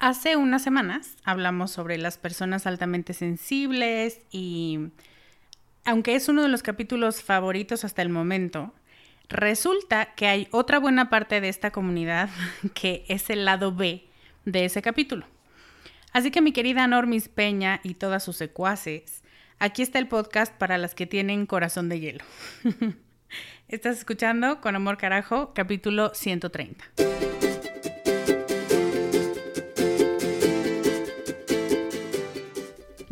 Hace unas semanas hablamos sobre las personas altamente sensibles y aunque es uno de los capítulos favoritos hasta el momento, resulta que hay otra buena parte de esta comunidad que es el lado B de ese capítulo. Así que mi querida Normis Peña y todas sus secuaces, aquí está el podcast para las que tienen corazón de hielo. Estás escuchando Con Amor Carajo, capítulo 130.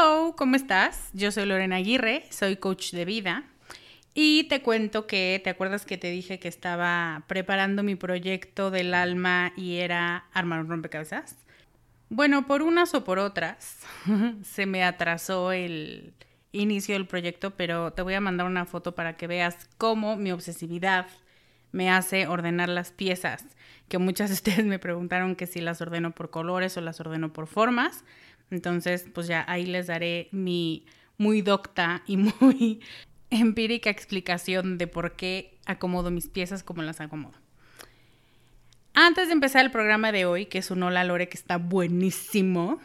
Hello, ¿cómo estás? Yo soy Lorena Aguirre, soy coach de vida y te cuento que, ¿te acuerdas que te dije que estaba preparando mi proyecto del alma y era armar un rompecabezas? Bueno, por unas o por otras, se me atrasó el inicio del proyecto, pero te voy a mandar una foto para que veas cómo mi obsesividad me hace ordenar las piezas, que muchas de ustedes me preguntaron que si las ordeno por colores o las ordeno por formas. Entonces, pues ya ahí les daré mi muy docta y muy empírica explicación de por qué acomodo mis piezas como las acomodo. Antes de empezar el programa de hoy, que es un Hola Lore que está buenísimo,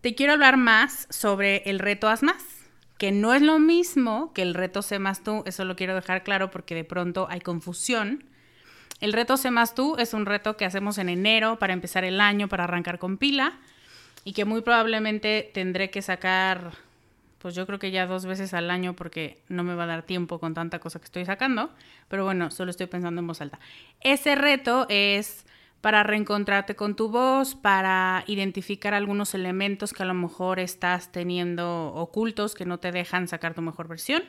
te quiero hablar más sobre el reto Haz Más, que no es lo mismo que el reto Sé Más Tú, eso lo quiero dejar claro porque de pronto hay confusión. El reto Sé Más Tú es un reto que hacemos en enero para empezar el año, para arrancar con pila y que muy probablemente tendré que sacar, pues yo creo que ya dos veces al año porque no me va a dar tiempo con tanta cosa que estoy sacando, pero bueno, solo estoy pensando en voz alta. Ese reto es para reencontrarte con tu voz, para identificar algunos elementos que a lo mejor estás teniendo ocultos que no te dejan sacar tu mejor versión.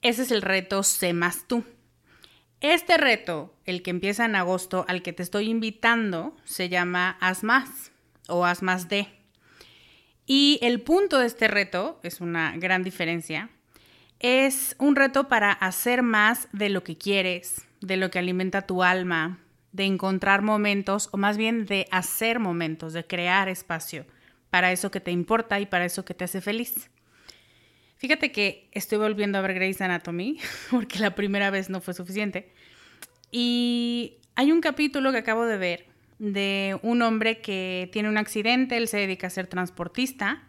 Ese es el reto Sé más tú. Este reto, el que empieza en agosto, al que te estoy invitando, se llama Haz más o haz más de. Y el punto de este reto, es una gran diferencia, es un reto para hacer más de lo que quieres, de lo que alimenta tu alma, de encontrar momentos, o más bien de hacer momentos, de crear espacio para eso que te importa y para eso que te hace feliz. Fíjate que estoy volviendo a ver Grey's Anatomy, porque la primera vez no fue suficiente. Y hay un capítulo que acabo de ver de un hombre que tiene un accidente, él se dedica a ser transportista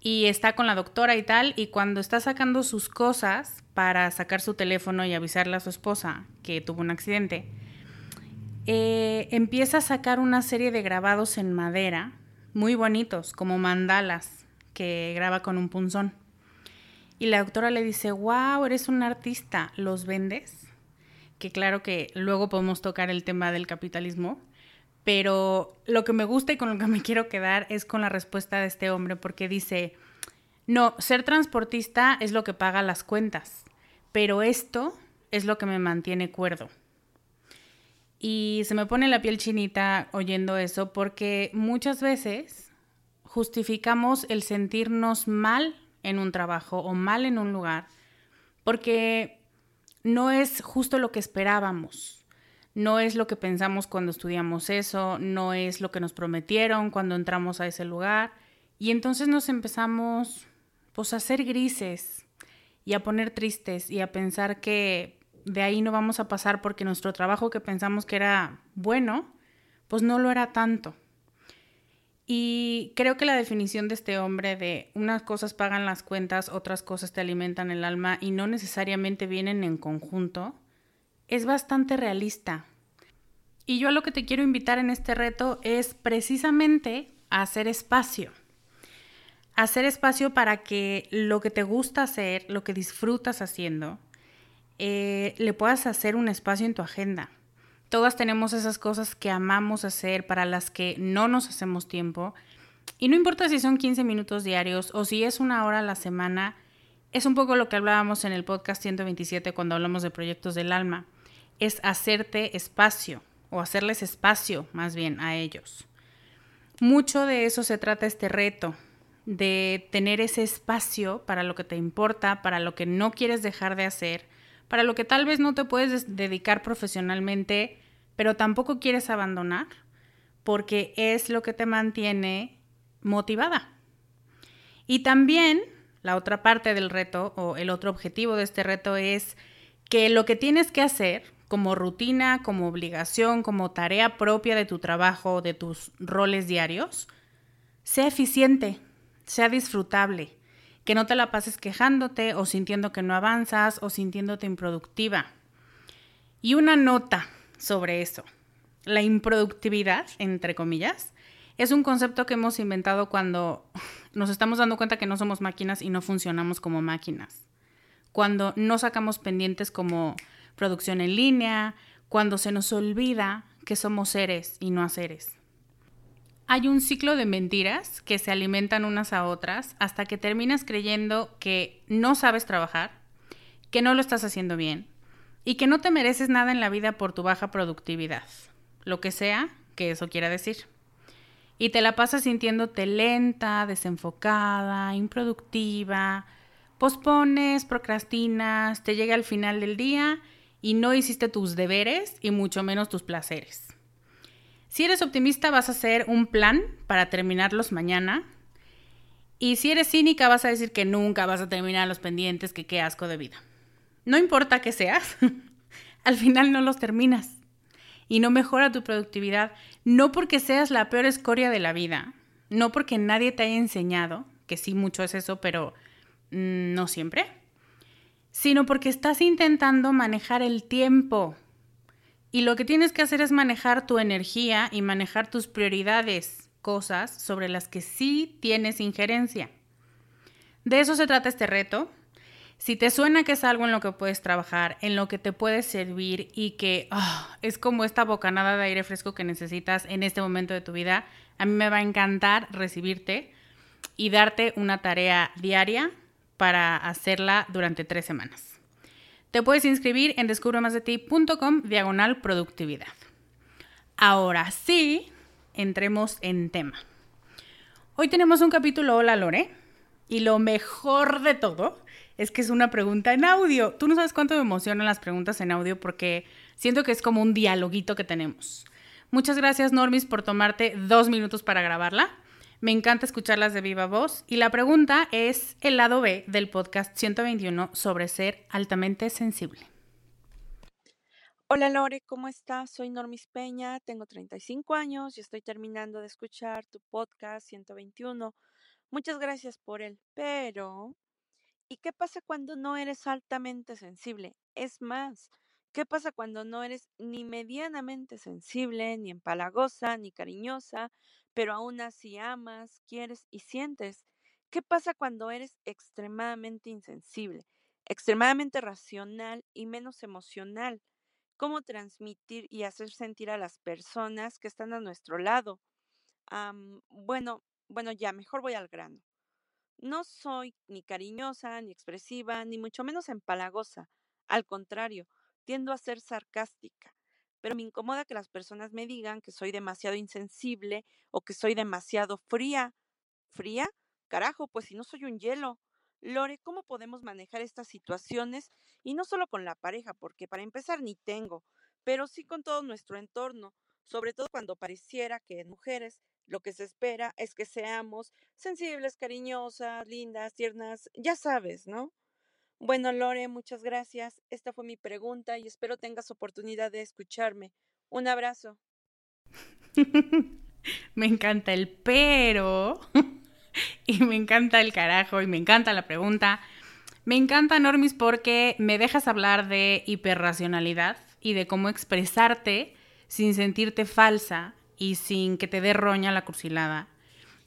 y está con la doctora y tal, y cuando está sacando sus cosas para sacar su teléfono y avisarle a su esposa que tuvo un accidente, eh, empieza a sacar una serie de grabados en madera muy bonitos, como mandalas, que graba con un punzón. Y la doctora le dice, wow, eres un artista, ¿los vendes? Que claro que luego podemos tocar el tema del capitalismo, pero lo que me gusta y con lo que me quiero quedar es con la respuesta de este hombre, porque dice, no, ser transportista es lo que paga las cuentas, pero esto es lo que me mantiene cuerdo. Y se me pone la piel chinita oyendo eso porque muchas veces justificamos el sentirnos mal en un trabajo o mal en un lugar porque no es justo lo que esperábamos no es lo que pensamos cuando estudiamos eso, no es lo que nos prometieron cuando entramos a ese lugar. Y entonces nos empezamos pues a hacer grises y a poner tristes y a pensar que de ahí no vamos a pasar porque nuestro trabajo que pensamos que era bueno, pues no lo era tanto. Y creo que la definición de este hombre de unas cosas pagan las cuentas, otras cosas te alimentan el alma y no necesariamente vienen en conjunto, es bastante realista. Y yo a lo que te quiero invitar en este reto es precisamente a hacer espacio. Hacer espacio para que lo que te gusta hacer, lo que disfrutas haciendo, eh, le puedas hacer un espacio en tu agenda. Todas tenemos esas cosas que amamos hacer, para las que no nos hacemos tiempo. Y no importa si son 15 minutos diarios o si es una hora a la semana, es un poco lo que hablábamos en el podcast 127 cuando hablamos de proyectos del alma es hacerte espacio o hacerles espacio más bien a ellos. Mucho de eso se trata este reto, de tener ese espacio para lo que te importa, para lo que no quieres dejar de hacer, para lo que tal vez no te puedes dedicar profesionalmente, pero tampoco quieres abandonar, porque es lo que te mantiene motivada. Y también la otra parte del reto o el otro objetivo de este reto es que lo que tienes que hacer como rutina, como obligación, como tarea propia de tu trabajo, de tus roles diarios, sea eficiente, sea disfrutable, que no te la pases quejándote o sintiendo que no avanzas o sintiéndote improductiva. Y una nota sobre eso. La improductividad, entre comillas, es un concepto que hemos inventado cuando nos estamos dando cuenta que no somos máquinas y no funcionamos como máquinas. Cuando no sacamos pendientes como producción en línea, cuando se nos olvida que somos seres y no haceres. Hay un ciclo de mentiras que se alimentan unas a otras hasta que terminas creyendo que no sabes trabajar, que no lo estás haciendo bien y que no te mereces nada en la vida por tu baja productividad, lo que sea que eso quiera decir. Y te la pasas sintiéndote lenta, desenfocada, improductiva, pospones, procrastinas, te llega al final del día y no hiciste tus deberes y mucho menos tus placeres. Si eres optimista vas a hacer un plan para terminarlos mañana. Y si eres cínica vas a decir que nunca vas a terminar los pendientes, que qué asco de vida. No importa que seas, al final no los terminas. Y no mejora tu productividad, no porque seas la peor escoria de la vida, no porque nadie te haya enseñado, que sí mucho es eso, pero mm, no siempre sino porque estás intentando manejar el tiempo. Y lo que tienes que hacer es manejar tu energía y manejar tus prioridades, cosas sobre las que sí tienes injerencia. De eso se trata este reto. Si te suena que es algo en lo que puedes trabajar, en lo que te puede servir y que ah, es como esta bocanada de aire fresco que necesitas en este momento de tu vida, a mí me va a encantar recibirte y darte una tarea diaria para hacerla durante tres semanas. Te puedes inscribir en descubremasdeti.com diagonal productividad. Ahora sí, entremos en tema. Hoy tenemos un capítulo Hola Lore y lo mejor de todo es que es una pregunta en audio. Tú no sabes cuánto me emocionan las preguntas en audio porque siento que es como un dialoguito que tenemos. Muchas gracias Normis por tomarte dos minutos para grabarla. Me encanta escucharlas de viva voz y la pregunta es el lado B del podcast 121 sobre ser altamente sensible. Hola Lore, ¿cómo estás? Soy Normis Peña, tengo 35 años y estoy terminando de escuchar tu podcast 121 Muchas gracias por él, pero ¿y qué pasa cuando no eres altamente sensible? Es más, ¿qué pasa cuando no eres ni medianamente sensible, ni empalagosa, ni cariñosa, pero aún así amas, quieres y sientes? ¿Qué pasa cuando eres extremadamente insensible, extremadamente racional y menos emocional? ¿Cómo transmitir y hacer sentir a las personas que están a nuestro lado? Am, bueno, bueno, ya, mejor voy al grano. No soy ni cariñosa, ni expresiva, ni mucho menos empalagosa. Al contrario, tiendo a ser sarcástica. Pero me incomoda que las personas me digan que soy demasiado insensible o que soy demasiado fría. ¿Fría? Carajo, pues si no soy un hielo. Lore, ¿cómo podemos manejar estas situaciones? Y no solo con la pareja, porque para empezar ni tengo, pero sí con todo nuestro entorno, sobre todo cuando pareciera que en mujeres lo que se espera es que seamos sensibles, cariñosas, lindas, tiernas, ya sabes, ¿no? Bueno, Lore, muchas gracias. Esta fue mi pregunta y espero tengas oportunidad de escucharme. Un abrazo. me encanta el pero y me encanta el carajo y me encanta la pregunta. Me encanta, Normis, porque me dejas hablar de hiperracionalidad y de cómo expresarte sin sentirte falsa y sin que te dé roña la cursilada.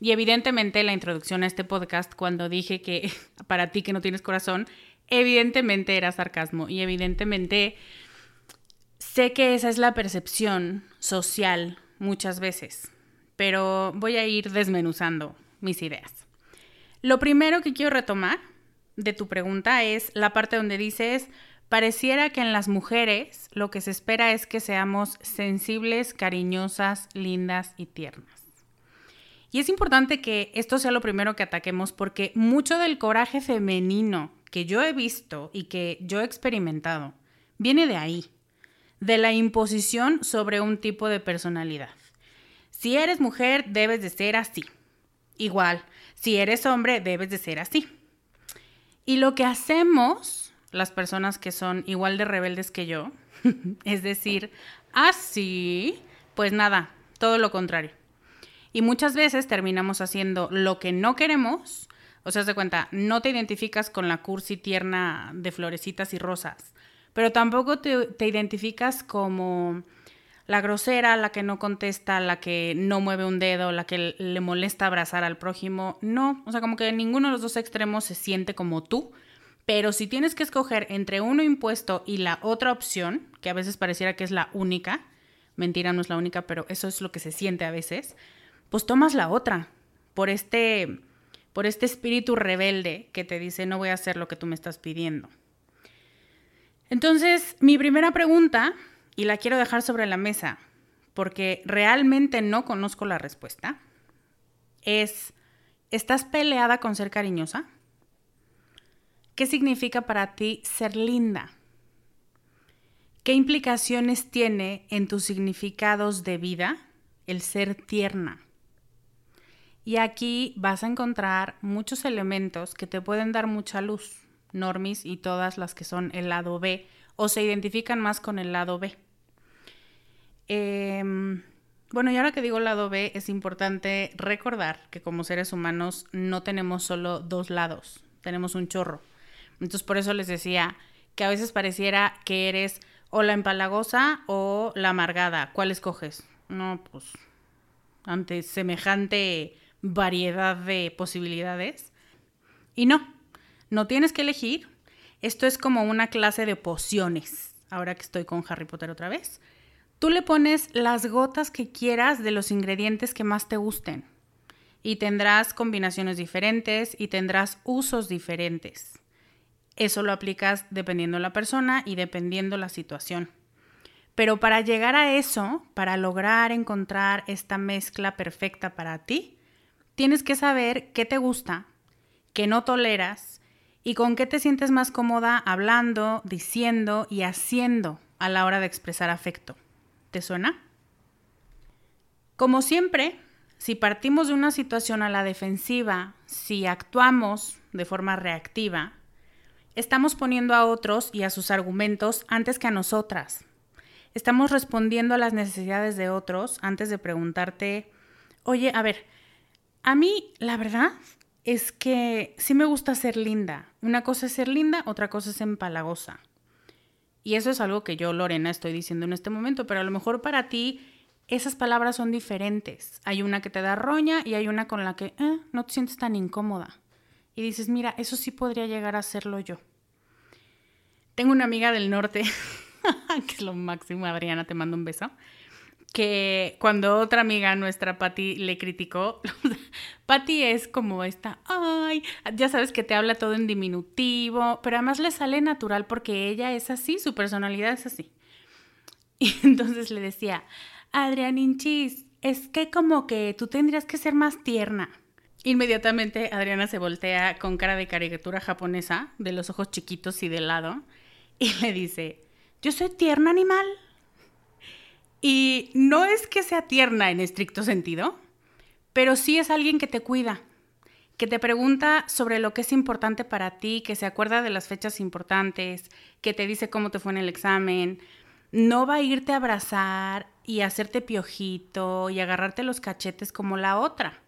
Y evidentemente la introducción a este podcast, cuando dije que para ti que no tienes corazón, evidentemente era sarcasmo y evidentemente sé que esa es la percepción social muchas veces, pero voy a ir desmenuzando mis ideas. Lo primero que quiero retomar de tu pregunta es la parte donde dices, Pareciera que en las mujeres lo que se espera es que seamos sensibles, cariñosas, lindas y tiernas. Y es importante que esto sea lo primero que ataquemos porque mucho del coraje femenino que yo he visto y que yo he experimentado viene de ahí, de la imposición sobre un tipo de personalidad. Si eres mujer, debes de ser así. Igual, si eres hombre, debes de ser así. Y lo que hacemos las personas que son igual de rebeldes que yo. es decir, así, pues nada, todo lo contrario. Y muchas veces terminamos haciendo lo que no queremos. O sea, de cuenta, no te identificas con la cursi tierna de florecitas y rosas, pero tampoco te, te identificas como la grosera, la que no contesta, la que no mueve un dedo, la que le molesta abrazar al prójimo. No, o sea, como que ninguno de los dos extremos se siente como tú, pero si tienes que escoger entre uno impuesto y la otra opción, que a veces pareciera que es la única, mentira no es la única, pero eso es lo que se siente a veces, pues tomas la otra por este por este espíritu rebelde que te dice no voy a hacer lo que tú me estás pidiendo. Entonces, mi primera pregunta, y la quiero dejar sobre la mesa, porque realmente no conozco la respuesta, es, ¿estás peleada con ser cariñosa? ¿Qué significa para ti ser linda? ¿Qué implicaciones tiene en tus significados de vida el ser tierna? Y aquí vas a encontrar muchos elementos que te pueden dar mucha luz, normis y todas las que son el lado B o se identifican más con el lado B. Em, bueno, y ahora que digo lado B, es importante recordar que como seres humanos no tenemos solo dos lados, tenemos un chorro. Entonces por eso les decía que a veces pareciera que eres o la empalagosa o la amargada. ¿Cuál escoges? No, pues ante semejante variedad de posibilidades. Y no, no tienes que elegir. Esto es como una clase de pociones. Ahora que estoy con Harry Potter otra vez. Tú le pones las gotas que quieras de los ingredientes que más te gusten. Y tendrás combinaciones diferentes y tendrás usos diferentes. Eso lo aplicas dependiendo la persona y dependiendo la situación. Pero para llegar a eso, para lograr encontrar esta mezcla perfecta para ti, tienes que saber qué te gusta, qué no toleras y con qué te sientes más cómoda hablando, diciendo y haciendo a la hora de expresar afecto. ¿Te suena? Como siempre, si partimos de una situación a la defensiva, si actuamos de forma reactiva, Estamos poniendo a otros y a sus argumentos antes que a nosotras. Estamos respondiendo a las necesidades de otros antes de preguntarte, oye, a ver, a mí, la verdad, es que sí me gusta ser linda. Una cosa es ser linda, otra cosa es empalagosa. Y eso es algo que yo, Lorena, estoy diciendo en este momento, pero a lo mejor para ti esas palabras son diferentes. Hay una que te da roña y hay una con la que eh, no te sientes tan incómoda. Y dices, mira, eso sí podría llegar a serlo yo. Tengo una amiga del norte, que es lo máximo, Adriana, te mando un beso, que cuando otra amiga nuestra, Patti, le criticó, Patti es como esta, ay, ya sabes que te habla todo en diminutivo, pero además le sale natural porque ella es así, su personalidad es así. Y entonces le decía, Adrián Inchis, es que como que tú tendrías que ser más tierna. Inmediatamente Adriana se voltea con cara de caricatura japonesa, de los ojos chiquitos y de lado, y le dice, yo soy tierna animal. Y no es que sea tierna en estricto sentido, pero sí es alguien que te cuida, que te pregunta sobre lo que es importante para ti, que se acuerda de las fechas importantes, que te dice cómo te fue en el examen. No va a irte a abrazar y hacerte piojito y agarrarte los cachetes como la otra.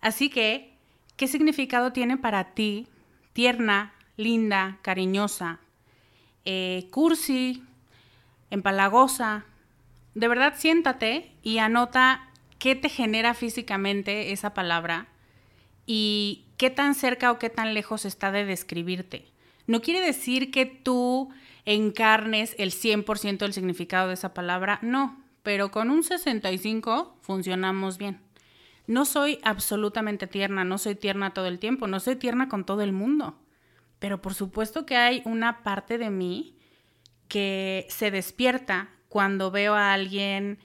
Así que, ¿qué significado tiene para ti tierna, linda, cariñosa, eh, cursi, empalagosa? De verdad, siéntate y anota qué te genera físicamente esa palabra y qué tan cerca o qué tan lejos está de describirte. No quiere decir que tú encarnes el 100% del significado de esa palabra, no, pero con un 65 funcionamos bien. No soy absolutamente tierna, no soy tierna todo el tiempo, no soy tierna con todo el mundo, pero por supuesto que hay una parte de mí que se despierta cuando veo a alguien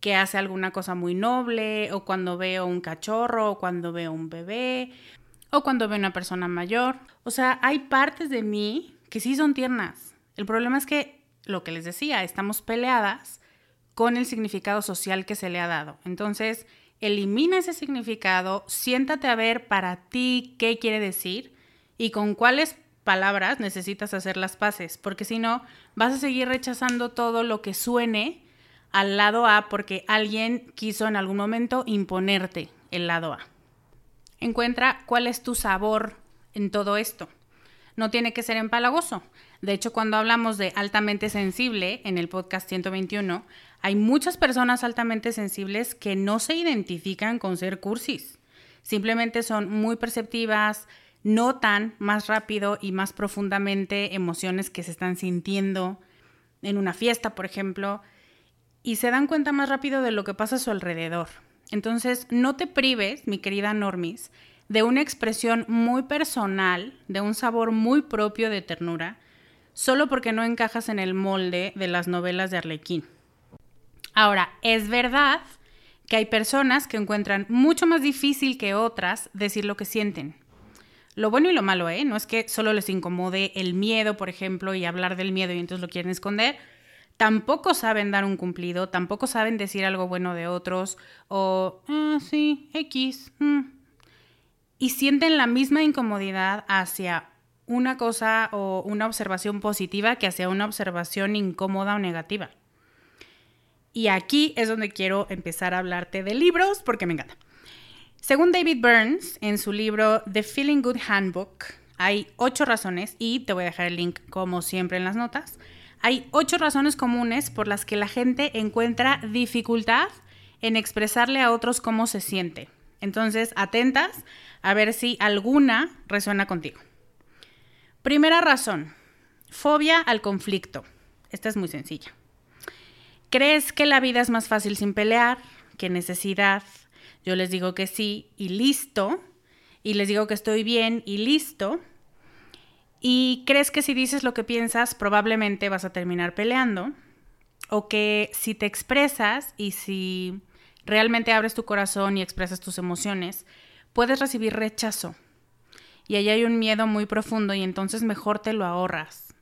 que hace alguna cosa muy noble, o cuando veo un cachorro, o cuando veo un bebé, o cuando veo una persona mayor. O sea, hay partes de mí que sí son tiernas, el problema es que, lo que les decía, estamos peleadas con el significado social que se le ha dado. Entonces, elimina ese significado, siéntate a ver para ti qué quiere decir y con cuáles palabras necesitas hacer las paces, porque si no, vas a seguir rechazando todo lo que suene al lado A porque alguien quiso en algún momento imponerte el lado A. Encuentra cuál es tu sabor en todo esto. No tiene que ser empalagoso. De hecho, cuando hablamos de altamente sensible en el podcast 121, hay muchas personas altamente sensibles que no se identifican con ser cursis. Simplemente son muy perceptivas, notan más rápido y más profundamente emociones que se están sintiendo en una fiesta, por ejemplo, y se dan cuenta más rápido de lo que pasa a su alrededor. Entonces, no te prives, mi querida Normis, de una expresión muy personal, de un sabor muy propio de ternura, solo porque no encajas en el molde de las novelas de Arlequín. Ahora, es verdad que hay personas que encuentran mucho más difícil que otras decir lo que sienten. Lo bueno y lo malo, ¿eh? No es que solo les incomode el miedo, por ejemplo, y hablar del miedo y entonces lo quieren esconder. Tampoco saben dar un cumplido, tampoco saben decir algo bueno de otros, o, ah, sí, X. Mm". Y sienten la misma incomodidad hacia una cosa o una observación positiva que hacia una observación incómoda o negativa. Y aquí es donde quiero empezar a hablarte de libros porque me encanta. Según David Burns, en su libro The Feeling Good Handbook, hay ocho razones, y te voy a dejar el link como siempre en las notas, hay ocho razones comunes por las que la gente encuentra dificultad en expresarle a otros cómo se siente. Entonces, atentas a ver si alguna resuena contigo. Primera razón, fobia al conflicto. Esta es muy sencilla. ¿Crees que la vida es más fácil sin pelear? ¿Qué necesidad? Yo les digo que sí y listo. Y les digo que estoy bien y listo. ¿Y crees que si dices lo que piensas probablemente vas a terminar peleando? ¿O que si te expresas y si realmente abres tu corazón y expresas tus emociones, puedes recibir rechazo? y ahí hay un miedo muy profundo y entonces mejor te lo ahorras.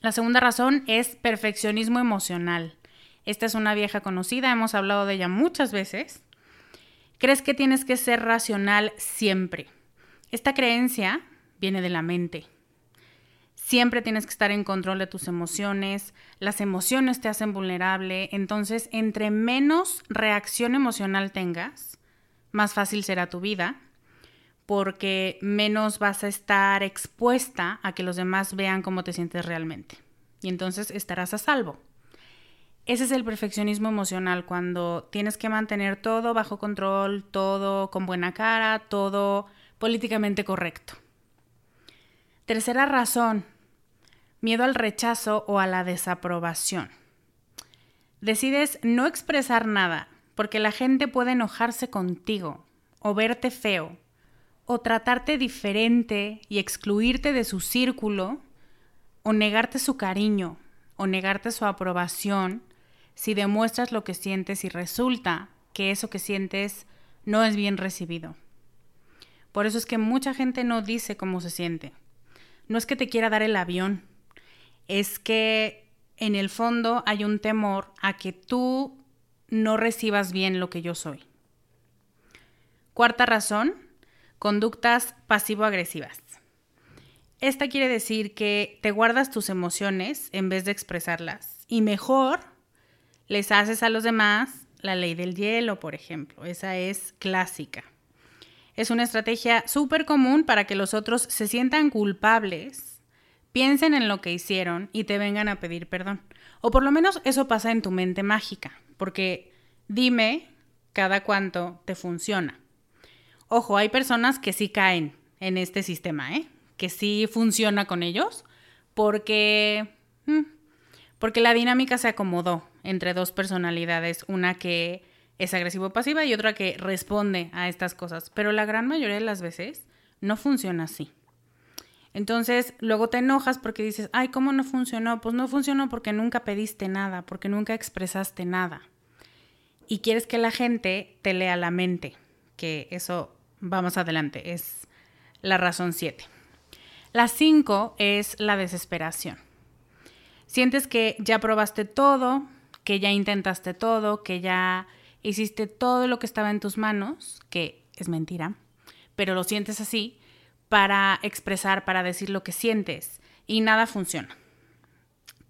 La segunda razón es perfeccionismo emocional. Esta es una vieja conocida, hemos hablado de ella muchas veces. Crees que tienes que ser racional siempre. Esta creencia viene de la mente. Siempre tienes que estar en control de tus emociones, las emociones te hacen vulnerable, entonces entre menos reacción emocional tengas, más fácil será tu vida porque menos vas a estar expuesta a que los demás vean cómo te sientes realmente. Y entonces estarás a salvo. Ese es el perfeccionismo emocional, cuando tienes que mantener todo bajo control, todo con buena cara, todo políticamente correcto. Tercera razón, miedo al rechazo o a la desaprobación. Decides no expresar nada porque la gente puede enojarse contigo o verte feo o tratarte diferente y excluirte de su círculo o negarte su cariño o negarte su aprobación si demuestras lo que sientes y resulta que eso que sientes no es bien recibido. Por eso es que mucha gente no dice cómo se siente. No es que te quiera dar el avión, es que en el fondo hay un temor a que tú no recibas bien lo que yo soy. Cuarta razón, conductas pasivo-agresivas. Esta quiere decir que te guardas tus emociones en vez de expresarlas y mejor les haces a los demás la ley del hielo, por ejemplo. Esa es clásica. Es una estrategia súper común para que los otros se sientan culpables, piensen en lo que hicieron y te vengan a pedir perdón. O por lo menos eso pasa en tu mente mágica, porque dime cada cuánto te funciona. Ojo, hay personas que sí caen en este sistema, ¿eh? que sí funciona con ellos, porque, mm, porque la dinámica se acomodó entre dos personalidades, una que es agresivo-pasiva y otra que responde a estas cosas, pero la gran mayoría de las veces no funciona así. Entonces, luego te enojas porque dices, ay, ¿cómo no funcionó? Pues no funcionó porque nunca pediste nada, porque nunca expresaste nada. Y quieres que la gente te lea la mente, que eso, vamos adelante, es la razón 7. La 5 es la desesperación. Sientes que ya probaste todo, que ya intentaste todo, que ya hiciste todo lo que estaba en tus manos, que es mentira, pero lo sientes así, para expresar, para decir lo que sientes, y nada funciona.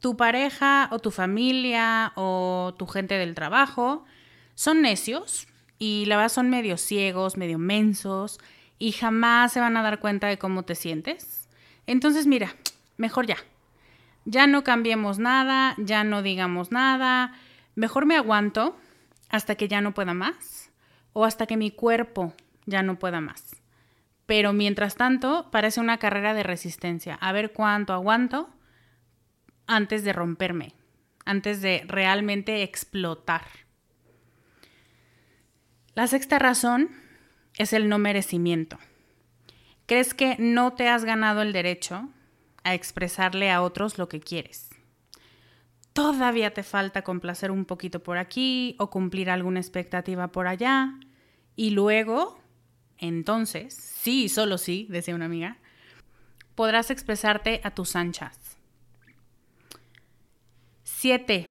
Tu pareja o tu familia o tu gente del trabajo son necios y la verdad son medio ciegos, medio mensos y jamás se van a dar cuenta de cómo te sientes. Entonces, mira, mejor ya. Ya no cambiemos nada, ya no digamos nada, mejor me aguanto hasta que ya no pueda más o hasta que mi cuerpo ya no pueda más. Pero mientras tanto, parece una carrera de resistencia. A ver cuánto aguanto antes de romperme, antes de realmente explotar. La sexta razón es el no merecimiento. ¿Crees que no te has ganado el derecho a expresarle a otros lo que quieres? Todavía te falta complacer un poquito por aquí o cumplir alguna expectativa por allá. Y luego, entonces, sí, solo sí, decía una amiga, podrás expresarte a tus anchas. 7.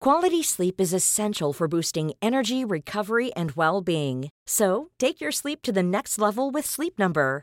Quality sleep is essential for boosting energy, recovery, and well being. So, take your sleep to the next level with Sleep Number.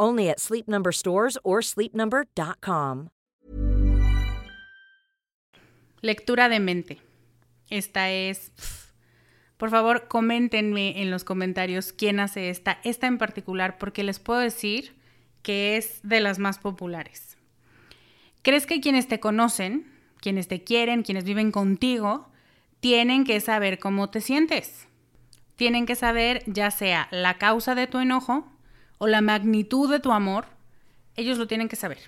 Only at Sleep stores or sleepnumber.com. Lectura de mente. Esta es Por favor, coméntenme en los comentarios quién hace esta, esta en particular, porque les puedo decir que es de las más populares. ¿Crees que quienes te conocen, quienes te quieren, quienes viven contigo, tienen que saber cómo te sientes. Tienen que saber ya sea la causa de tu enojo o la magnitud de tu amor. Ellos lo tienen que saber.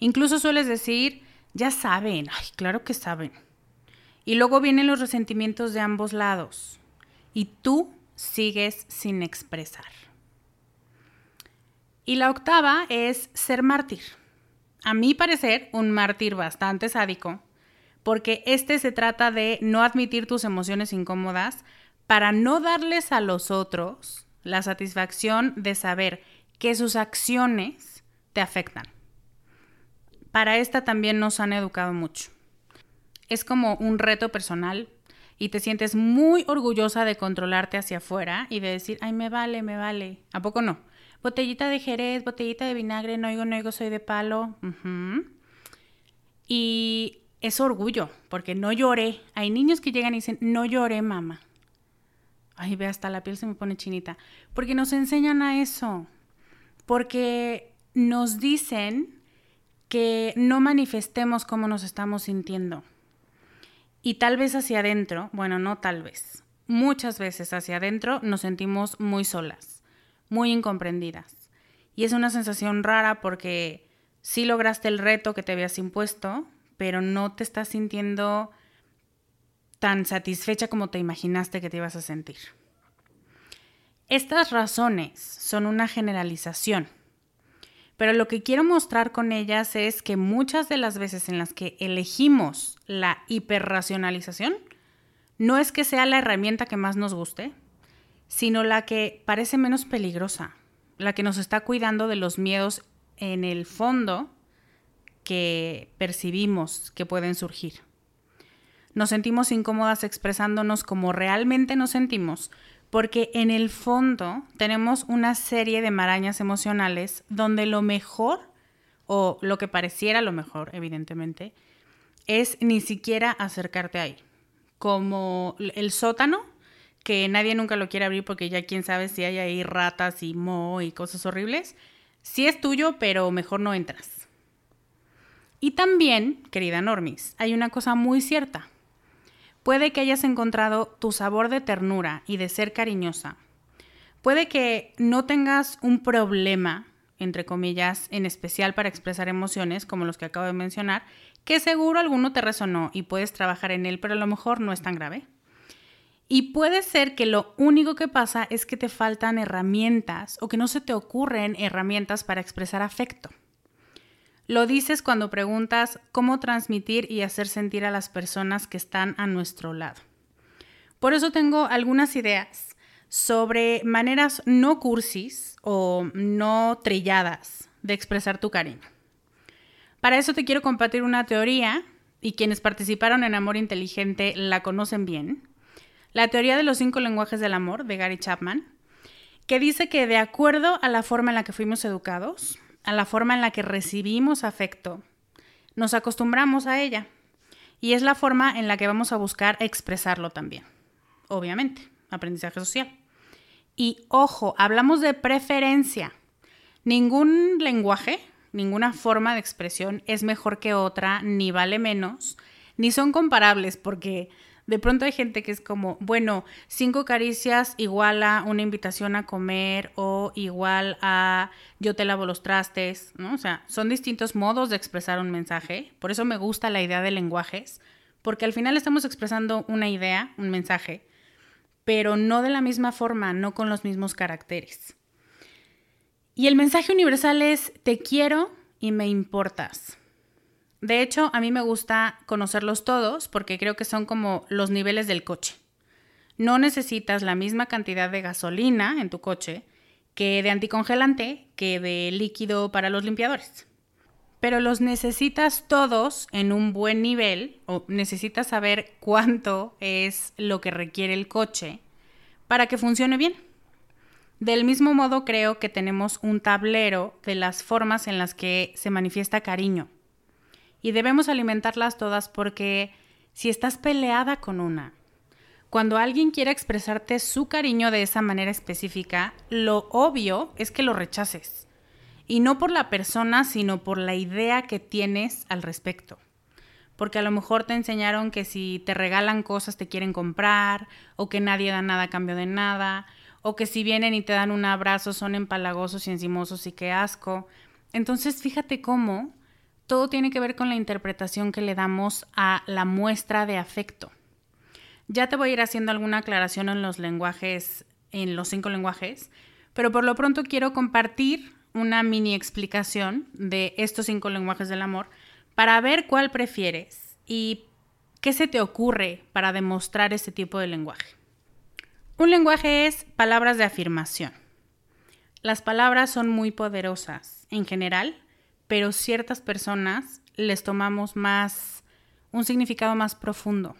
Incluso sueles decir, ya saben, ay, claro que saben. Y luego vienen los resentimientos de ambos lados. Y tú sigues sin expresar. Y la octava es ser mártir. A mi parecer, un mártir bastante sádico porque este se trata de no admitir tus emociones incómodas para no darles a los otros la satisfacción de saber que sus acciones te afectan. Para esta también nos han educado mucho. Es como un reto personal y te sientes muy orgullosa de controlarte hacia afuera y de decir, ay, me vale, me vale. ¿A poco no? Botellita de jerez, botellita de vinagre, no oigo, no oigo, soy de palo. Y es orgullo, porque no lloré. Hay niños que llegan y dicen, no lloré, mamá. Ay, ve, hasta la piel se me pone chinita. Porque nos enseñan a eso. Porque nos dicen que no manifestemos cómo nos estamos sintiendo. Y tal vez hacia adentro, bueno, no tal vez, muchas veces hacia adentro nos sentimos muy solas, muy incomprendidas. Y es una sensación rara porque sí lograste el reto que te habías impuesto, pero no te estás sintiendo tan satisfecha como te imaginaste que te ibas a sentir. Estas razones son una generalización, pero lo que quiero mostrar con ellas es que muchas de las veces en las que elegimos la hiperracionalización, no es que sea la herramienta que más nos guste, sino la que parece menos peligrosa, la que nos está cuidando de los miedos en el fondo que percibimos que pueden surgir. Nos sentimos incómodas expresándonos como realmente nos sentimos, porque en el fondo tenemos una serie de marañas emocionales donde lo mejor, o lo que pareciera lo mejor, evidentemente, es ni siquiera acercarte ahí. Como el sótano, que nadie nunca lo quiere abrir porque ya quién sabe si hay ahí ratas y moho y cosas horribles. Sí es tuyo, pero mejor no entras. Y también, querida Normis, hay una cosa muy cierta. Puede que hayas encontrado tu sabor de ternura y de ser cariñosa. Puede que no tengas un problema, entre comillas, en especial para expresar emociones, como los que acabo de mencionar, que seguro alguno te resonó y puedes trabajar en él, pero a lo mejor no es tan grave. Y puede ser que lo único que pasa es que te faltan herramientas o que no se te ocurren herramientas para expresar afecto. Lo dices cuando preguntas cómo transmitir y hacer sentir a las personas que están a nuestro lado. Por eso tengo algunas ideas sobre maneras no cursis o no trilladas de expresar tu cariño. Para eso te quiero compartir una teoría, y quienes participaron en Amor Inteligente la conocen bien, la teoría de los cinco lenguajes del amor de Gary Chapman, que dice que de acuerdo a la forma en la que fuimos educados, a la forma en la que recibimos afecto, nos acostumbramos a ella. Y es la forma en la que vamos a buscar expresarlo también. Obviamente, aprendizaje social. Y ojo, hablamos de preferencia. Ningún lenguaje, ninguna forma de expresión es mejor que otra, ni vale menos, ni son comparables, porque de pronto hay gente que es como, bueno, cinco caricias igual a una invitación a comer o igual a yo te lavo los trastes, ¿no? O sea, son distintos modos de expresar un mensaje. Por eso me gusta la idea de lenguajes, porque al final estamos expresando una idea, un mensaje, pero no de la misma forma, no con los mismos caracteres. Y el mensaje universal es te quiero y me importas. De hecho, a mí me gusta conocerlos todos porque creo que son como los niveles del coche. No necesitas la misma cantidad de gasolina en tu coche que de anticongelante que de líquido para los limpiadores. Pero los necesitas todos en un buen nivel o necesitas saber cuánto es lo que requiere el coche para que funcione bien. Del mismo modo creo que tenemos un tablero de las formas en las que se manifiesta cariño y debemos alimentarlas todas porque si estás peleada con una, cuando alguien quiere expresarte su cariño de esa manera específica, lo obvio es que lo rechaces. Y no por la persona, sino por la idea que tienes al respecto. Porque a lo mejor te enseñaron que si te regalan cosas te quieren comprar, o que nadie da nada a cambio de nada, o que si vienen y te dan un abrazo son empalagosos y encimosos y qué asco. Entonces fíjate cómo todo tiene que ver con la interpretación que le damos a la muestra de afecto. Ya te voy a ir haciendo alguna aclaración en los lenguajes, en los cinco lenguajes, pero por lo pronto quiero compartir una mini explicación de estos cinco lenguajes del amor para ver cuál prefieres y qué se te ocurre para demostrar ese tipo de lenguaje. Un lenguaje es palabras de afirmación. Las palabras son muy poderosas en general, pero ciertas personas les tomamos más un significado más profundo.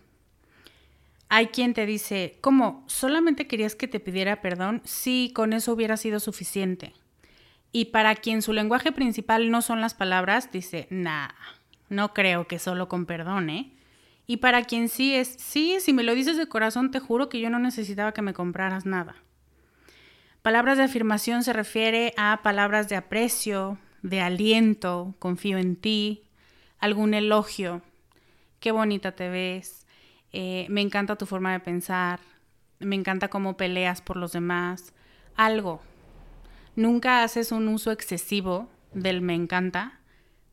Hay quien te dice, ¿cómo? ¿Solamente querías que te pidiera perdón? Sí, con eso hubiera sido suficiente. Y para quien su lenguaje principal no son las palabras, dice, nah, no creo que solo con perdón, ¿eh? Y para quien sí es, sí, si me lo dices de corazón, te juro que yo no necesitaba que me compraras nada. Palabras de afirmación se refiere a palabras de aprecio, de aliento, confío en ti, algún elogio, qué bonita te ves, eh, me encanta tu forma de pensar, me encanta cómo peleas por los demás, algo. Nunca haces un uso excesivo del me encanta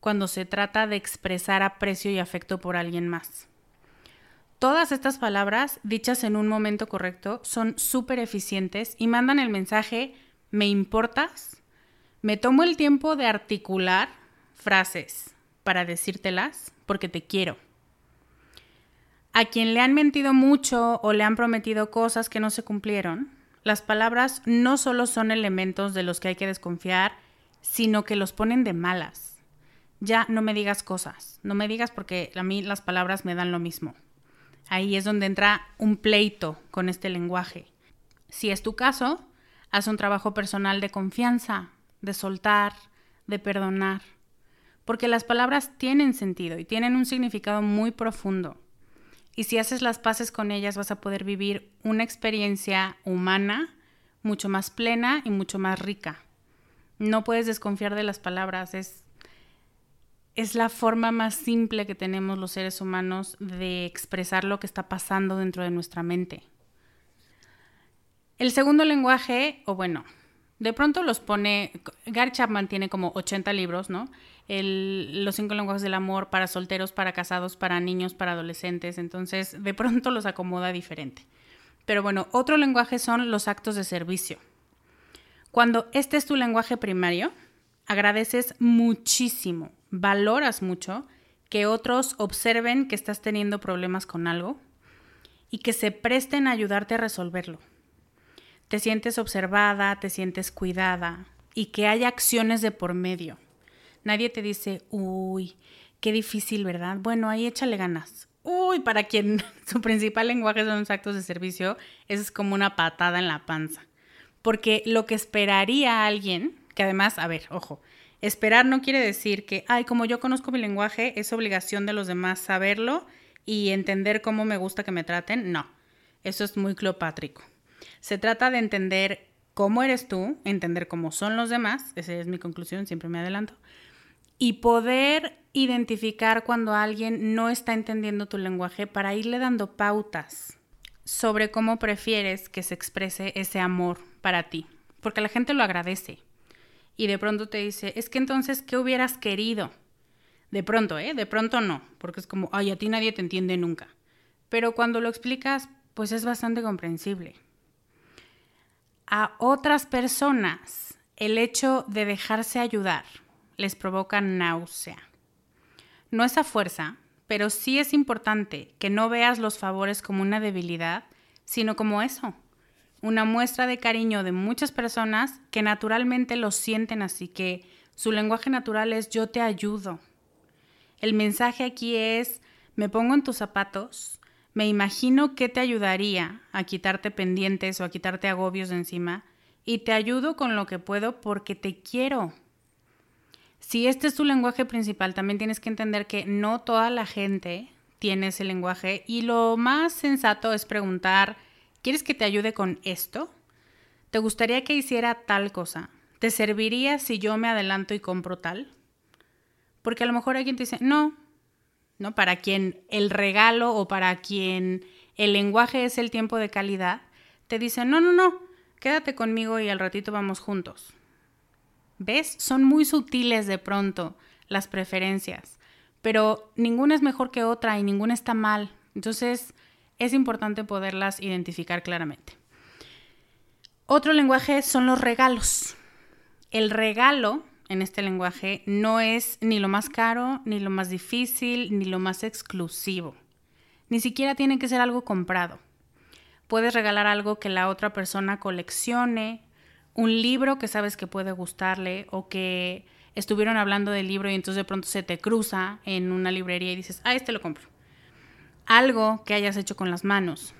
cuando se trata de expresar aprecio y afecto por alguien más. Todas estas palabras, dichas en un momento correcto, son súper eficientes y mandan el mensaje me importas. Me tomo el tiempo de articular frases para decírtelas porque te quiero. A quien le han mentido mucho o le han prometido cosas que no se cumplieron, las palabras no solo son elementos de los que hay que desconfiar, sino que los ponen de malas. Ya no me digas cosas, no me digas porque a mí las palabras me dan lo mismo. Ahí es donde entra un pleito con este lenguaje. Si es tu caso, haz un trabajo personal de confianza, de soltar, de perdonar, porque las palabras tienen sentido y tienen un significado muy profundo. Y si haces las paces con ellas vas a poder vivir una experiencia humana mucho más plena y mucho más rica. No puedes desconfiar de las palabras, es, es la forma más simple que tenemos los seres humanos de expresar lo que está pasando dentro de nuestra mente. El segundo lenguaje, o bueno, de pronto los pone, Gary Chapman tiene como 80 libros, ¿no? los cinco lenguajes del amor para solteros, para casados, para niños, para adolescentes. Entonces, de pronto los acomoda diferente. Pero bueno, otro lenguaje son los actos de servicio. Cuando este es tu lenguaje primario, agradeces muchísimo, valoras mucho que otros observen que estás teniendo problemas con algo y que se presten a ayudarte a resolverlo. Te sientes observada, te sientes cuidada y que haya acciones de por medio. Nadie te dice, uy, qué difícil, ¿verdad? Bueno, ahí échale ganas. Uy, para quien su principal lenguaje son los actos de servicio, eso es como una patada en la panza. Porque lo que esperaría alguien, que además, a ver, ojo, esperar no quiere decir que, ay, como yo conozco mi lenguaje, es obligación de los demás saberlo y entender cómo me gusta que me traten. No, eso es muy cleopátrico. Se trata de entender cómo eres tú, entender cómo son los demás, esa es mi conclusión, siempre me adelanto, y poder identificar cuando alguien no está entendiendo tu lenguaje para irle dando pautas sobre cómo prefieres que se exprese ese amor para ti, porque la gente lo agradece. Y de pronto te dice, es que entonces, ¿qué hubieras querido? De pronto, ¿eh? De pronto no, porque es como, ay, a ti nadie te entiende nunca. Pero cuando lo explicas, pues es bastante comprensible. A otras personas, el hecho de dejarse ayudar, les provoca náusea. No es a fuerza, pero sí es importante que no veas los favores como una debilidad, sino como eso, una muestra de cariño de muchas personas que naturalmente lo sienten así, que su lenguaje natural es yo te ayudo. El mensaje aquí es me pongo en tus zapatos, me imagino que te ayudaría a quitarte pendientes o a quitarte agobios de encima y te ayudo con lo que puedo porque te quiero. Si este es tu lenguaje principal, también tienes que entender que no toda la gente tiene ese lenguaje y lo más sensato es preguntar, ¿quieres que te ayude con esto? ¿Te gustaría que hiciera tal cosa? ¿Te serviría si yo me adelanto y compro tal? Porque a lo mejor alguien te dice, no, no, para quien el regalo o para quien el lenguaje es el tiempo de calidad, te dice, no, no, no, quédate conmigo y al ratito vamos juntos. ¿Ves? Son muy sutiles de pronto las preferencias, pero ninguna es mejor que otra y ninguna está mal. Entonces es importante poderlas identificar claramente. Otro lenguaje son los regalos. El regalo en este lenguaje no es ni lo más caro, ni lo más difícil, ni lo más exclusivo. Ni siquiera tiene que ser algo comprado. puedes regalar algo que la otra persona coleccione, un libro que sabes que puede gustarle o que estuvieron hablando del libro y entonces de pronto se te cruza en una librería y dices, ah, este lo compro. Algo que hayas hecho con las manos.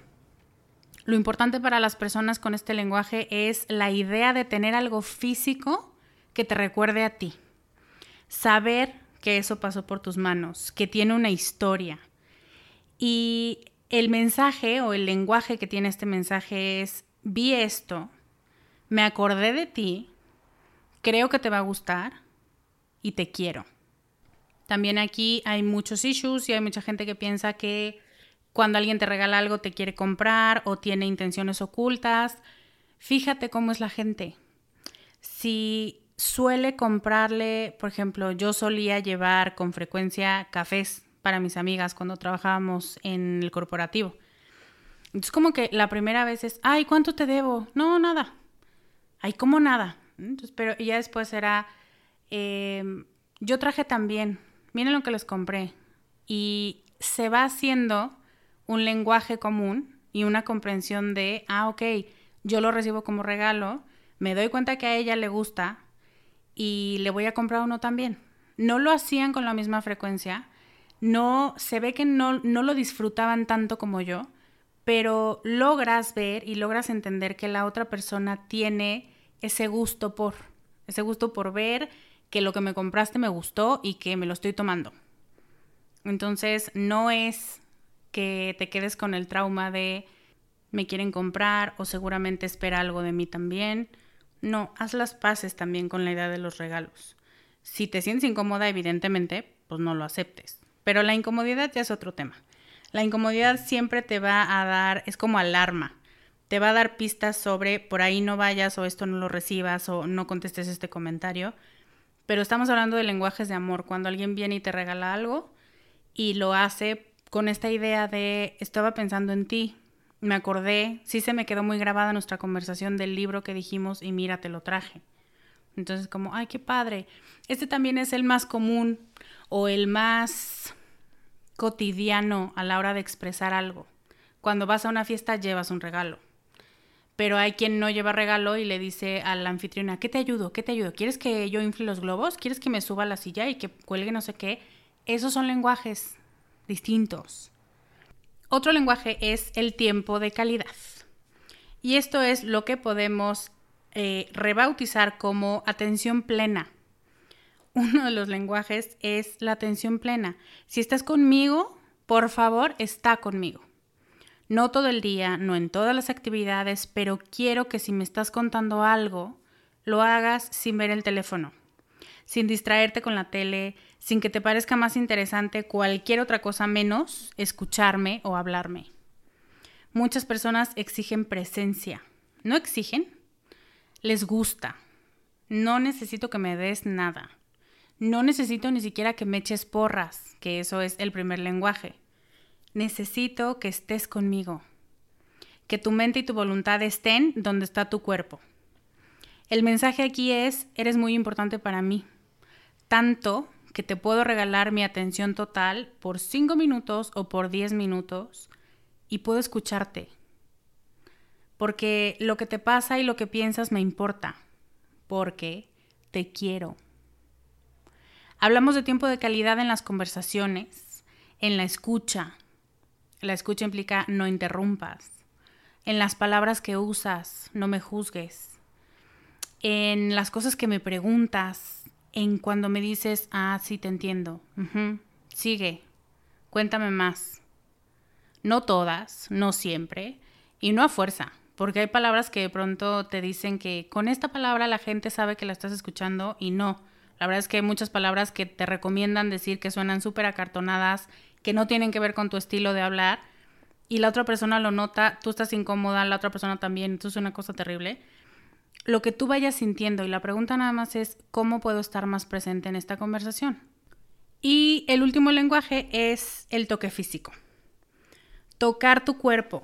Lo importante para las personas con este lenguaje es la idea de tener algo físico que te recuerde a ti. Saber que eso pasó por tus manos, que tiene una historia. Y el mensaje o el lenguaje que tiene este mensaje es, vi esto, me acordé de ti, creo que te va a gustar y te quiero. También aquí hay muchos issues y hay mucha gente que piensa que cuando alguien te regala algo te quiere comprar o tiene intenciones ocultas. Fíjate cómo es la gente. Si suele comprarle, por ejemplo, yo solía llevar con frecuencia cafés para mis amigas cuando trabajábamos en el corporativo. Entonces como que la primera vez es, ay, ¿cuánto te debo? No, nada. Ay, ¿cómo nada? Entonces, pero ya después era, em, yo traje también, miren lo que les compré. Y se va haciendo un lenguaje común y una comprensión de, ah, ok, yo lo recibo como regalo, me doy cuenta que a ella le gusta y le voy a comprar uno también. No lo hacían con la misma frecuencia, no, se ve que no, no lo disfrutaban tanto como yo, pero logras ver y logras entender que la otra persona tiene ese gusto por, ese gusto por ver que lo que me compraste me gustó y que me lo estoy tomando. Entonces, no es que te quedes con el trauma de me quieren comprar o seguramente espera algo de mí también. No, haz las paces también con la idea de los regalos. Si te sientes incómoda, evidentemente, pues no lo aceptes. Pero la incomodidad ya es otro tema. La incomodidad siempre te va a dar, es como alarma. Te va a dar pistas sobre por ahí no vayas o esto no lo recibas o no contestes este comentario. Pero estamos hablando de lenguajes de amor. Cuando alguien viene y te regala algo y lo hace con esta idea de estaba pensando en ti, me acordé, sí se me quedó muy grabada nuestra conversación del libro que dijimos y mira, te lo traje. Entonces como, ay, qué padre. Este también es el más común o el más cotidiano a la hora de expresar algo. Cuando vas a una fiesta llevas un regalo. Pero hay quien no lleva regalo y le dice a la anfitriona, ¿qué te ayudo? ¿Qué te ayudo? ¿Quieres que yo infle los globos? ¿Quieres que me suba a la silla y que cuelgue no sé qué? Esos son lenguajes distintos. Otro lenguaje es el tiempo de calidad. Y esto es lo que podemos eh, rebautizar como atención plena. Uno de los lenguajes es la atención plena. Si estás conmigo, por favor, está conmigo. No todo el día, no en todas las actividades, pero quiero que si me estás contando algo, lo hagas sin ver el teléfono sin distraerte con la tele, sin que te parezca más interesante cualquier otra cosa menos escucharme o hablarme. Muchas personas exigen presencia. No exigen, les gusta. No necesito que me des nada. No necesito ni siquiera que me eches porras, que eso es el primer lenguaje. Necesito que estés conmigo. Que tu mente y tu voluntad estén donde está tu cuerpo. El mensaje aquí es, eres muy importante para mí tanto que te puedo regalar mi atención total por 5 minutos o por 10 minutos y puedo escucharte. Porque lo que te pasa y lo que piensas me importa. Porque te quiero. Hablamos de tiempo de calidad en las conversaciones, en la escucha. La escucha implica no interrumpas. En las palabras que usas, no me juzgues. En las cosas que me preguntas, en cuando me dices, ah, sí, te entiendo, sigue, cuéntame más. No todas, no siempre, y no a fuerza, porque hay palabras que de pronto te dicen que con esta palabra la gente sabe que la estás escuchando y no. La verdad es que hay muchas palabras que te recomiendan decir que suenan súper acartonadas, que no tienen que ver con tu estilo de hablar, y la otra persona lo nota, tú estás incómoda, la otra persona también, esto es una cosa terrible lo que tú vayas sintiendo y la pregunta nada más es cómo puedo estar más presente en esta conversación. Y el último lenguaje es el toque físico. Tocar tu cuerpo.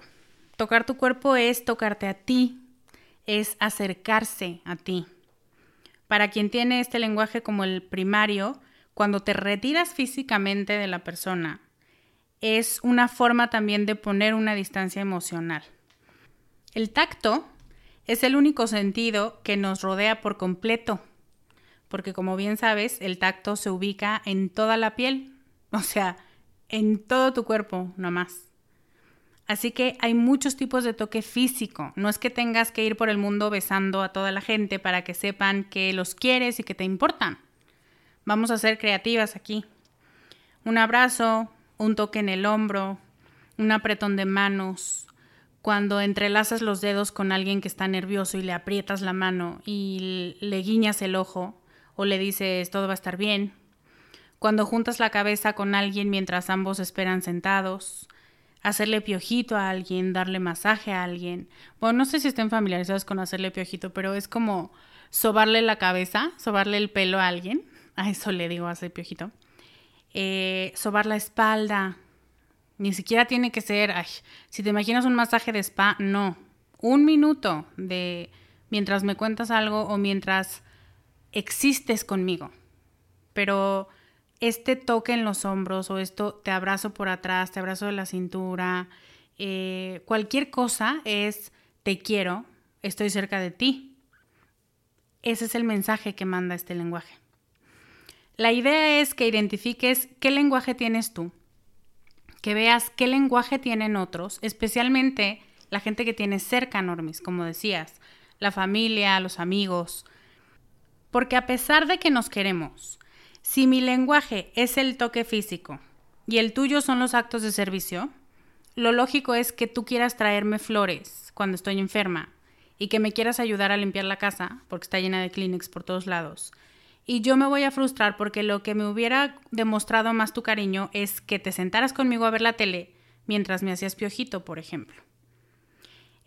Tocar tu cuerpo es tocarte a ti, es acercarse a ti. Para quien tiene este lenguaje como el primario, cuando te retiras físicamente de la persona, es una forma también de poner una distancia emocional. El tacto es el único sentido que nos rodea por completo, porque como bien sabes, el tacto se ubica en toda la piel, o sea, en todo tu cuerpo nomás. Así que hay muchos tipos de toque físico. No es que tengas que ir por el mundo besando a toda la gente para que sepan que los quieres y que te importan. Vamos a ser creativas aquí. Un abrazo, un toque en el hombro, un apretón de manos, cuando entrelazas los dedos con alguien que está nervioso y le aprietas la mano y le guiñas el ojo o le dices todo va a estar bien, cuando juntas la cabeza con alguien mientras ambos esperan sentados, hacerle piojito a alguien, darle masaje a alguien. Bueno, no sé si estén familiarizados con hacerle piojito, pero es como sobarle la cabeza, sobarle el pelo a alguien. A eso le digo hacer piojito. Eh, sobar la espalda, ni siquiera tiene que ser, ay, si te imaginas un masaje de spa, no. Un minuto de mientras me cuentas algo o mientras existes conmigo. Pero este toque en los hombros o esto te abrazo por atrás, te abrazo de la cintura, eh, cualquier cosa es te quiero, estoy cerca de ti. Ese es el mensaje que manda este lenguaje. La idea es que identifiques qué lenguaje tienes tú que veas qué lenguaje tienen otros, especialmente la gente que tiene cerca, Normis, como decías, la familia, los amigos. Porque a pesar de que nos queremos, si mi lenguaje es el toque físico y el tuyo son los actos de servicio, lo lógico es que tú quieras traerme flores cuando estoy enferma y que me quieras ayudar a limpiar la casa porque está llena de Kleenex por todos lados y yo me voy a frustrar porque lo que me hubiera demostrado más tu cariño es que te sentaras conmigo a ver la tele mientras me hacías piojito, por ejemplo.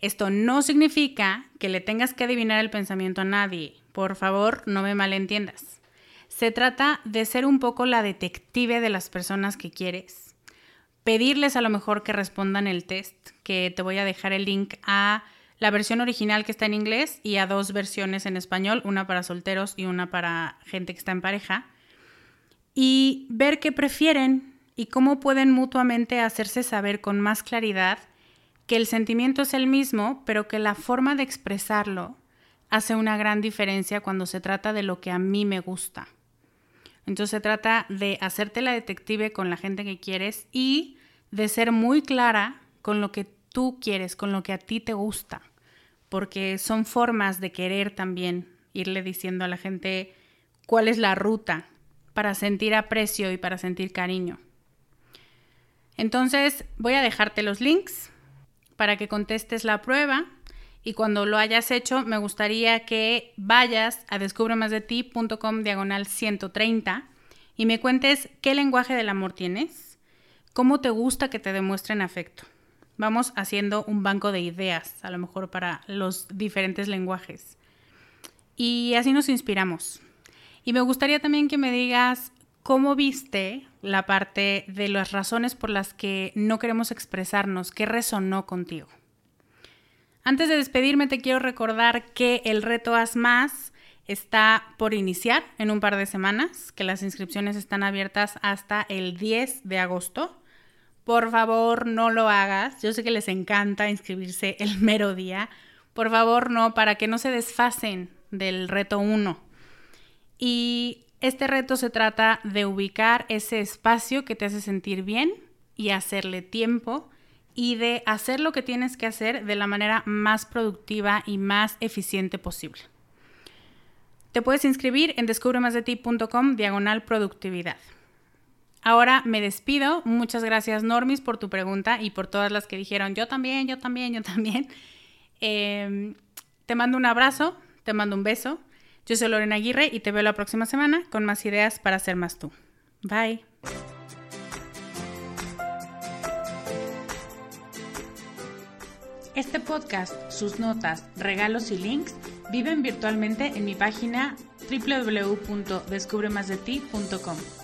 Esto no significa que le tengas que adivinar el pensamiento a nadie. Por favor, no me malentiendas. Se trata de ser un poco la detective de las personas que quieres. Pedirles a lo mejor que respondan el test, que te voy a dejar el link a la versión original que está en inglés y a dos versiones en español, una para solteros y una para gente que está en pareja, y ver qué prefieren y cómo pueden mutuamente hacerse saber con más claridad que el sentimiento es el mismo, pero que la forma de expresarlo hace una gran diferencia cuando se trata de lo que a mí me gusta. Entonces se trata de hacerte la detective con la gente que quieres y de ser muy clara con lo que tú quieres, con lo que a ti te gusta, porque son formas de querer también irle diciendo a la gente cuál es la ruta para sentir aprecio y para sentir cariño. Entonces voy a dejarte los links para que contestes la prueba y cuando lo hayas hecho me gustaría que vayas a descubremasdeti.com diagonal 130 y me cuentes qué lenguaje del amor tienes, cómo te gusta que te demuestren afecto. Vamos haciendo un banco de ideas, a lo mejor para los diferentes lenguajes. Y así nos inspiramos. Y me gustaría también que me digas cómo viste la parte de las razones por las que no queremos expresarnos, qué resonó contigo. Antes de despedirme te quiero recordar que el reto Haz Más está por iniciar en un par de semanas, que las inscripciones están abiertas hasta el 10 de agosto. Por favor, no lo hagas. Yo sé que les encanta inscribirse el mero día. Por favor, no, para que no se desfasen del reto 1. Y este reto se trata de ubicar ese espacio que te hace sentir bien y hacerle tiempo y de hacer lo que tienes que hacer de la manera más productiva y más eficiente posible. Te puedes inscribir en descubremasdeti.com diagonal productividad. Ahora me despido. Muchas gracias, Normis, por tu pregunta y por todas las que dijeron yo también, yo también, yo también. Em, te mando un abrazo, te mando un beso. Yo soy Lorena Aguirre y te veo la próxima semana con más ideas para ser más tú. Bye. Este podcast, sus notas, regalos y links viven virtualmente en mi página www.descubremasdeti.com.